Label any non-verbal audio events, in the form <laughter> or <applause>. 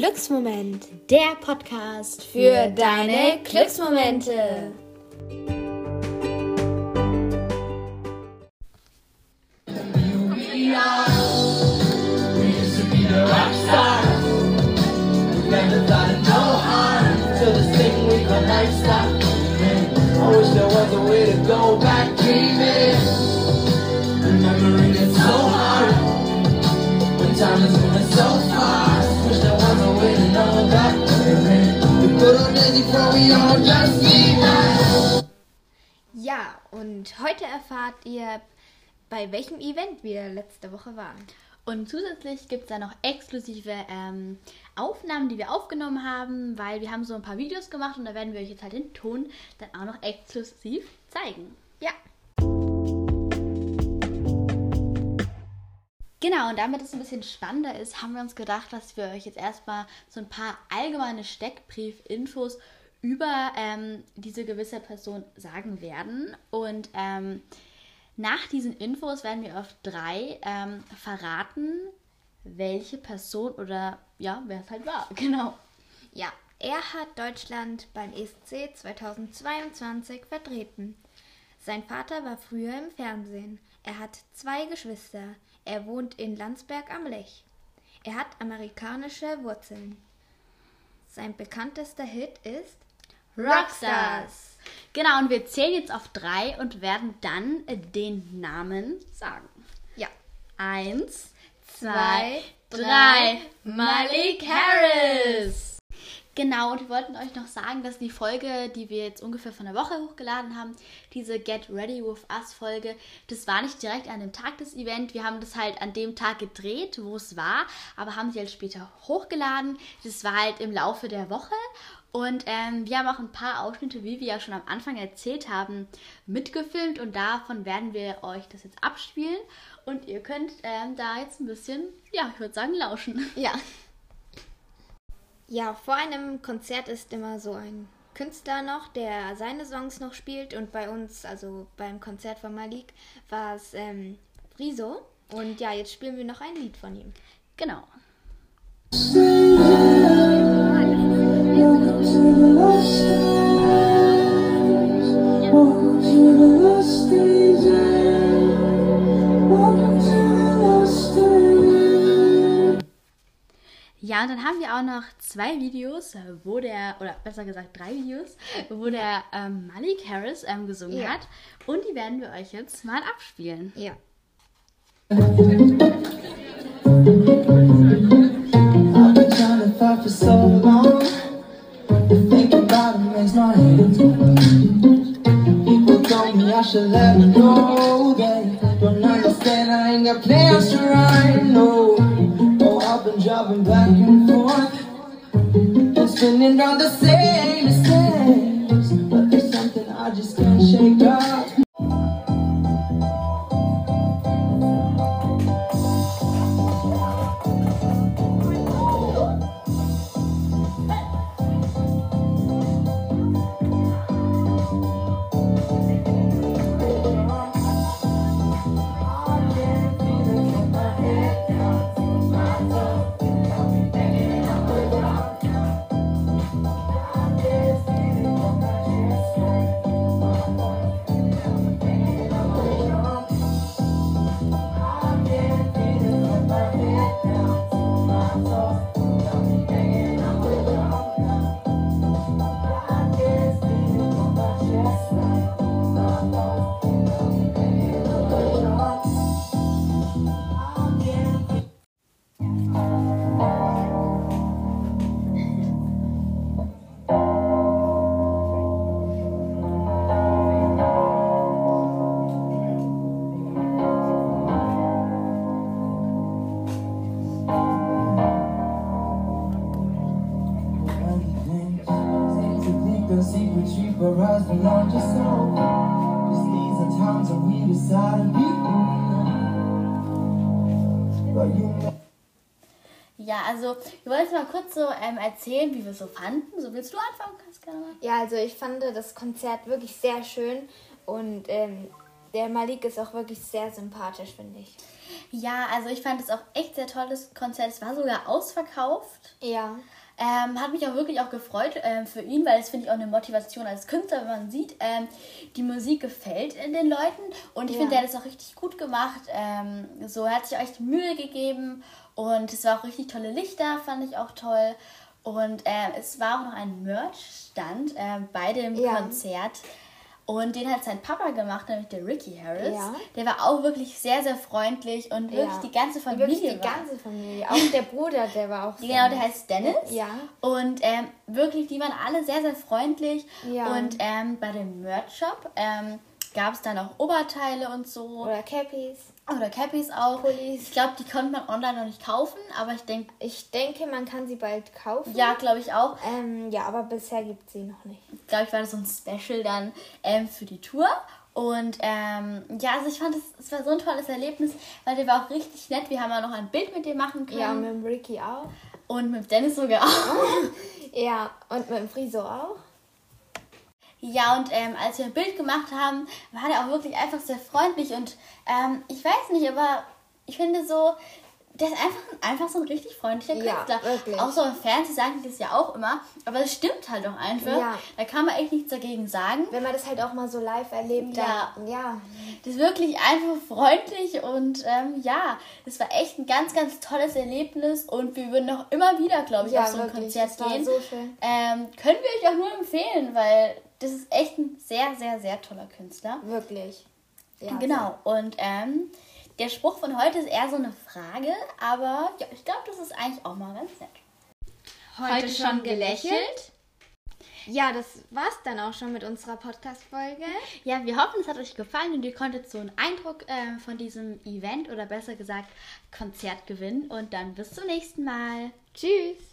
Glücksmoment, der Podcast für deine Glücksmomente. Ja, und heute erfahrt ihr, bei welchem Event wir letzte Woche waren. Und zusätzlich gibt es da noch exklusive ähm, Aufnahmen, die wir aufgenommen haben, weil wir haben so ein paar Videos gemacht und da werden wir euch jetzt halt den Ton dann auch noch exklusiv zeigen. Ja. Genau, und damit es ein bisschen spannender ist, haben wir uns gedacht, dass wir euch jetzt erstmal so ein paar allgemeine Steckbrief-Infos über ähm, diese gewisse Person sagen werden. Und ähm, nach diesen Infos werden wir auf drei ähm, verraten, welche Person oder ja, wer es halt war. <laughs> Genau. Ja, er hat Deutschland beim ESC 2022 vertreten. Sein Vater war früher im Fernsehen. Er hat zwei Geschwister. Er wohnt in Landsberg am Lech. Er hat amerikanische Wurzeln. Sein bekanntester Hit ist Rockstars. Genau, und wir zählen jetzt auf drei und werden dann den Namen sagen. Ja. Eins, zwei, drei. Malik Harris. Genau, und wir wollten euch noch sagen, dass die Folge, die wir jetzt ungefähr von der Woche hochgeladen haben, diese Get Ready With Us Folge, das war nicht direkt an dem Tag des Events. Wir haben das halt an dem Tag gedreht, wo es war, aber haben sie halt später hochgeladen. Das war halt im Laufe der Woche. Und ähm, wir haben auch ein paar Ausschnitte, wie wir ja schon am Anfang erzählt haben, mitgefilmt und davon werden wir euch das jetzt abspielen und ihr könnt ähm, da jetzt ein bisschen, ja, ich würde sagen, lauschen. <laughs> Ja. Ja, vor einem Konzert ist immer so ein Künstler noch, der seine Songs noch spielt und bei uns, also beim Konzert von Malik, war es ähm, Riso. Und ja, jetzt spielen wir noch ein Lied von ihm. Genau. Ja, und dann haben wir auch noch zwei Videos, wo der, oder besser gesagt drei Videos, wo der ähm, Malik Harris ähm, gesungen Ja. hat. Und die werden wir euch jetzt mal abspielen. Ja. I plans to ride. No, oh I've been driving back and forth and spinning round the same mistakes. But there's something I just can't shake off. Us to launch us all. Just these are times when we decide to be But you know. Ja, also wir wollen jetzt mal kurz so ähm, erzählen, wie wir es so fanden. So willst du anfangen? Mal. Ja, also ich fand das Konzert wirklich sehr schön und ähm, der Malik ist auch wirklich sehr sympathisch, finde ich. Ja, also ich fand es auch echt sehr tolles Konzert. Es war sogar ausverkauft. Ja. Ähm, hat mich auch wirklich auch gefreut ähm, für ihn, weil das finde ich auch eine Motivation als Künstler, wenn man sieht, ähm, die Musik gefällt in den Leuten und ich Ja. finde, er hat es auch richtig gut gemacht. Ähm, so, er hat sich auch echt Mühe gegeben und es war auch richtig tolle Lichter, fand ich auch toll. Und ähm, es war auch noch ein Merch-Stand ähm, bei dem Ja. Konzert. Und den hat sein Papa gemacht, nämlich der Ricky Harris. Ja. Der war auch wirklich sehr, sehr freundlich und wirklich Ja. die ganze Familie. Wirklich die war. ganze Familie. Auch der Bruder, der war auch <laughs> Genau, der heißt Dennis. Ja. Und ähm, wirklich, die waren alle sehr, sehr freundlich. Ja. Und ähm, bei dem Merch-Shop ähm, gab es dann auch Oberteile und so. Oder Cappies. Oder Cappies auch. Pullis. Ich glaube, die konnte man online noch nicht kaufen, aber ich denke, Ich denke, man kann sie bald kaufen. ja, glaube ich auch. Ähm, ja, aber bisher gibt es sie noch nicht. Glaube ich, war das so ein Special dann ähm, für die Tour. Und ähm, ja, also ich fand es, es war so ein tolles Erlebnis, weil der war auch richtig nett. Wir haben ja noch ein Bild mit dem machen können. Ja, und mit dem Ricky auch. und mit Dennis sogar auch. <laughs> Ja, und mit dem Friso auch. Ja, und ähm, als wir ein Bild gemacht haben, war der auch wirklich einfach sehr freundlich und ähm, ich weiß nicht, aber ich finde so, der ist einfach, einfach so ein richtig freundlicher Ja, Künstler. wirklich. Auch so im Fernsehen sagen die das ja auch immer, aber es stimmt halt auch einfach. Ja. Da kann man echt nichts dagegen sagen. Wenn man das halt auch mal so live erlebt, Ja. dann, ja. Das ist wirklich einfach freundlich und ähm, ja, das war echt ein ganz, ganz tolles Erlebnis und wir würden auch immer wieder, glaube ich, Ja, auf so ein wirklich. Konzert Das war gehen. so schön. Ähm, können wir euch auch nur empfehlen, weil das ist echt ein sehr, sehr, sehr toller Künstler. Wirklich. Ja, Genau, und ähm, der Spruch von heute ist eher so eine Frage, aber ja, ich glaube, das ist eigentlich auch mal ganz nett. Heute schon gelächelt? Ja, das war's dann auch schon mit unserer Podcast-Folge. Ja, wir hoffen, es hat euch gefallen und ihr konntet so einen Eindruck ähm, von diesem Event oder besser gesagt Konzert gewinnen. Und dann bis zum nächsten Mal. Tschüss!